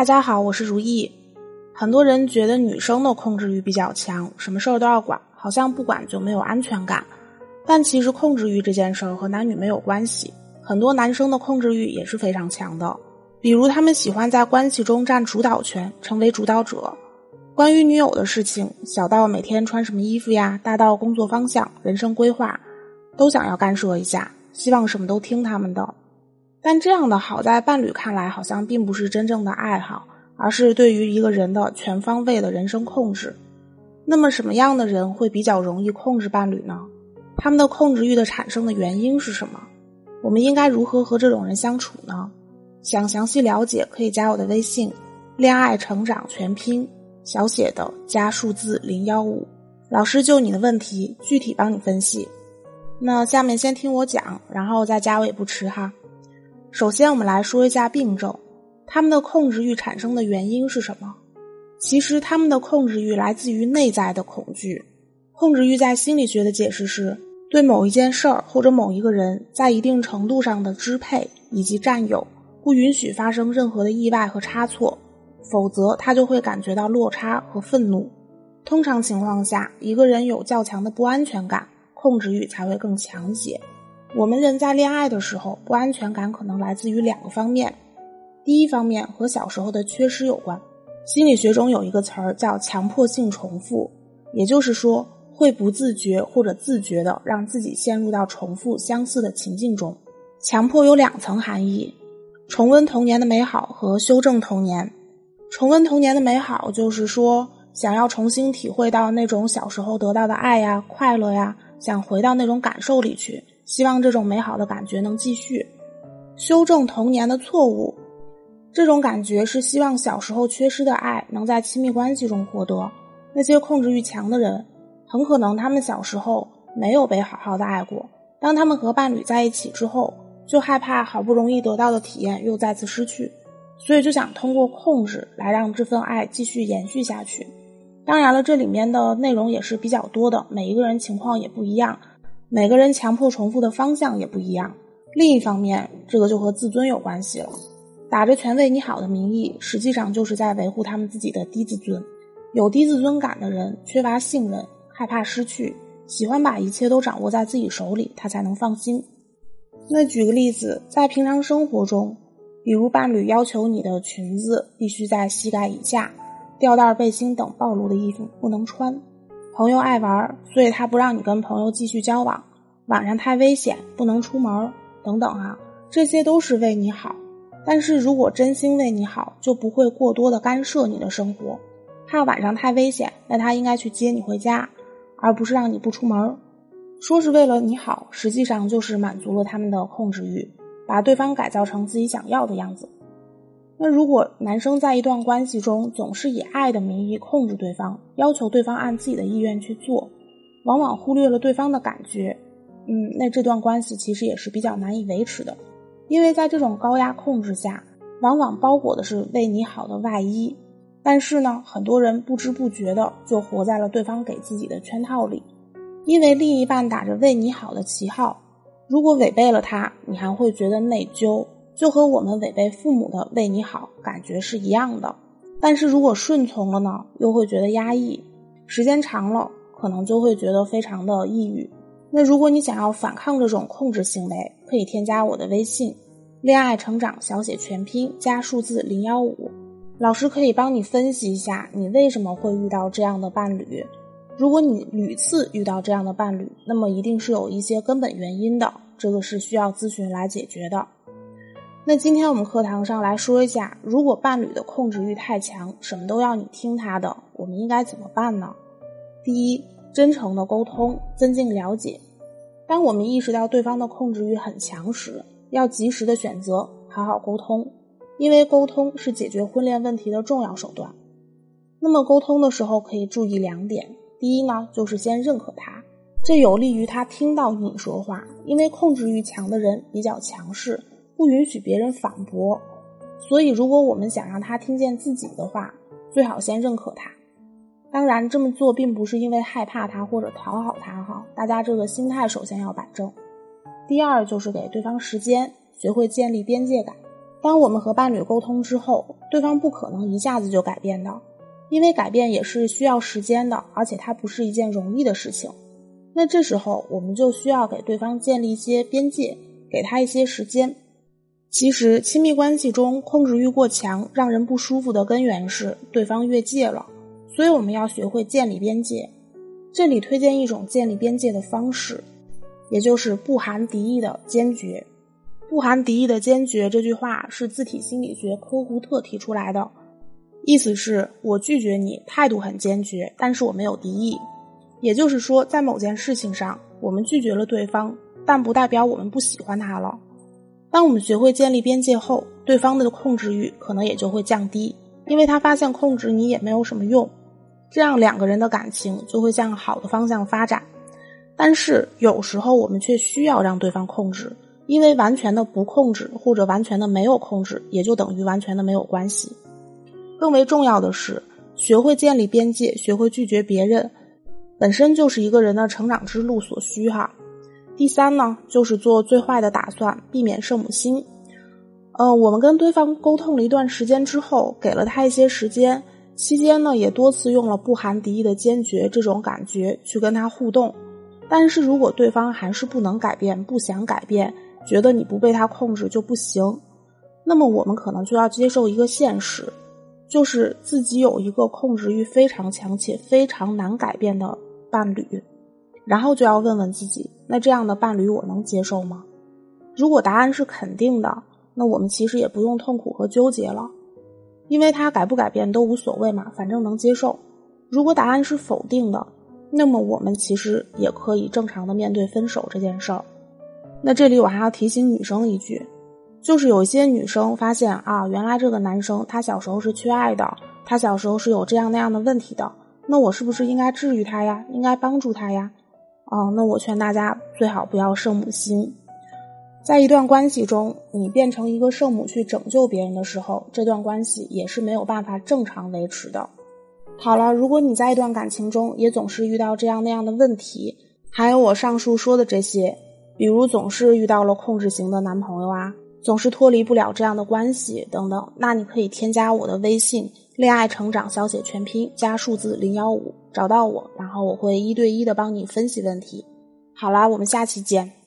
大家好，我是如意。很多人觉得女生的控制欲比较强，什么事儿都要管，好像不管就没有安全感。但其实控制欲这件事儿和男女没有关系，很多男生的控制欲也是非常强的。比如他们喜欢在关系中占主导权，成为主导者。关于女友的事情，小到每天穿什么衣服呀，大到工作方向、人生规划，都想要干涉一下，希望什么都听他们的。但这样的好，在伴侣看来好像并不是真正的爱好，而是对于一个人的全方位的人生控制。那么，什么样的人会比较容易控制伴侣呢？他们的控制欲的产生的原因是什么？我们应该如何和这种人相处呢？想详细了解，可以加我的微信“恋爱成长全拼”，小写的加数字零幺五，老师就你的问题具体帮你分析。那下面先听我讲，然后再加我也不迟哈。首先，我们来说一下病症，他们的控制欲产生的原因是什么？其实，他们的控制欲来自于内在的恐惧。控制欲在心理学的解释是，对某一件事儿或者某一个人在一定程度上的支配以及占有，不允许发生任何的意外和差错，否则他就会感觉到落差和愤怒。通常情况下，一个人有较强的不安全感，控制欲才会更强些。我们人在恋爱的时候，不安全感可能来自于两个方面。第一方面和小时候的缺失有关。心理学中有一个词儿叫强迫性重复，也就是说会不自觉或者自觉的让自己陷入到重复相似的情境中。强迫有两层含义：重温童年的美好和修正童年。重温童年的美好，就是说想要重新体会到那种小时候得到的爱呀、快乐呀，想回到那种感受里去。希望这种美好的感觉能继续，修正童年的错误。这种感觉是希望小时候缺失的爱能在亲密关系中获得。那些控制欲强的人，很可能他们小时候没有被好好的爱过。当他们和伴侣在一起之后，就害怕好不容易得到的体验又再次失去，所以就想通过控制来让这份爱继续延续下去。当然了，这里面的内容也是比较多的，每一个人情况也不一样。每个人强迫重复的方向也不一样。另一方面，这个就和自尊有关系了。打着全为你好的名义，实际上就是在维护他们自己的低自尊。有低自尊感的人，缺乏信任，害怕失去，喜欢把一切都掌握在自己手里，他才能放心。那举个例子，在平常生活中，比如伴侣要求你的裙子必须在膝盖以下，吊带背心等暴露的衣服不能穿。朋友爱玩，所以他不让你跟朋友继续交往。晚上太危险，不能出门，等等啊，这些都是为你好。但是如果真心为你好，就不会过多的干涉你的生活。怕晚上太危险，那他应该去接你回家，而不是让你不出门。说是为了你好，实际上就是满足了他们的控制欲，把对方改造成自己想要的样子。那如果男生在一段关系中总是以爱的名义控制对方，要求对方按自己的意愿去做，往往忽略了对方的感觉，嗯，那这段关系其实也是比较难以维持的，因为在这种高压控制下，往往包裹的是为你好的外衣，但是呢，很多人不知不觉的就活在了对方给自己的圈套里，因为另一半打着为你好的旗号，如果违背了他，你还会觉得内疚。就和我们违背父母的为你好感觉是一样的，但是如果顺从了呢，又会觉得压抑，时间长了可能就会觉得非常的抑郁。那如果你想要反抗这种控制行为，可以添加我的微信“恋爱成长小写全拼加数字零幺五”，老师可以帮你分析一下你为什么会遇到这样的伴侣。如果你屡次遇到这样的伴侣，那么一定是有一些根本原因的，这个是需要咨询来解决的。那今天我们课堂上来说一下，如果伴侣的控制欲太强，什么都要你听他的，我们应该怎么办呢？第一，真诚的沟通，增进了解。当我们意识到对方的控制欲很强时，要及时的选择好好沟通，因为沟通是解决婚恋问题的重要手段。那么沟通的时候可以注意两点：第一呢，就是先认可他，这有利于他听到你说话，因为控制欲强的人比较强势。不允许别人反驳，所以如果我们想让他听见自己的话，最好先认可他。当然，这么做并不是因为害怕他或者讨好他哈，大家这个心态首先要摆正。第二就是给对方时间，学会建立边界感。当我们和伴侣沟通之后，对方不可能一下子就改变的，因为改变也是需要时间的，而且它不是一件容易的事情。那这时候，我们就需要给对方建立一些边界，给他一些时间。其实，亲密关系中控制欲过强，让人不舒服的根源是对方越界了。所以，我们要学会建立边界。这里推荐一种建立边界的方式，也就是不含敌意的坚决。不含敌意的坚决这句话是自体心理学科胡特提出来的，意思是我拒绝你，态度很坚决，但是我没有敌意。也就是说，在某件事情上，我们拒绝了对方，但不代表我们不喜欢他了。当我们学会建立边界后，对方的控制欲可能也就会降低，因为他发现控制你也没有什么用。这样两个人的感情就会向好的方向发展，但是有时候我们却需要让对方控制，因为完全的不控制或者完全的没有控制，也就等于完全的没有关系。更为重要的是，学会建立边界，学会拒绝别人，本身就是一个人的成长之路所需哈。第三呢，就是做最坏的打算，避免圣母心。呃，我们跟对方沟通了一段时间之后，给了他一些时间。期间呢，也多次用了不含敌意的坚决这种感觉去跟他互动，但是如果对方还是不能改变、不想改变，觉得你不被他控制就不行，那么我们可能就要接受一个现实，就是自己有一个控制欲非常强且非常难改变的伴侣，然后就要问问自己，那这样的伴侣我能接受吗？如果答案是肯定的，那我们其实也不用痛苦和纠结了。因为他改不改变都无所谓嘛，反正能接受。如果答案是否定的，那么我们其实也可以正常的面对分手这件事儿。那这里我还要提醒女生一句，就是有一些女生发现啊，原来这个男生他小时候是缺爱的，他小时候是有这样那样的问题的，那我是不是应该治愈他呀？应该帮助他呀？哦，那我劝大家最好不要圣母心。在一段关系中，你变成一个圣母去拯救别人的时候，这段关系也是没有办法正常维持的。好了，如果你在一段感情中也总是遇到这样那样的问题，还有我上述说的这些，比如总是遇到了控制型的男朋友啊，总是脱离不了这样的关系等等，那你可以添加我的微信“恋爱成长”小写全拼加数字零幺五，找到我，然后我会一对一的帮你分析问题。好啦，我们下期见。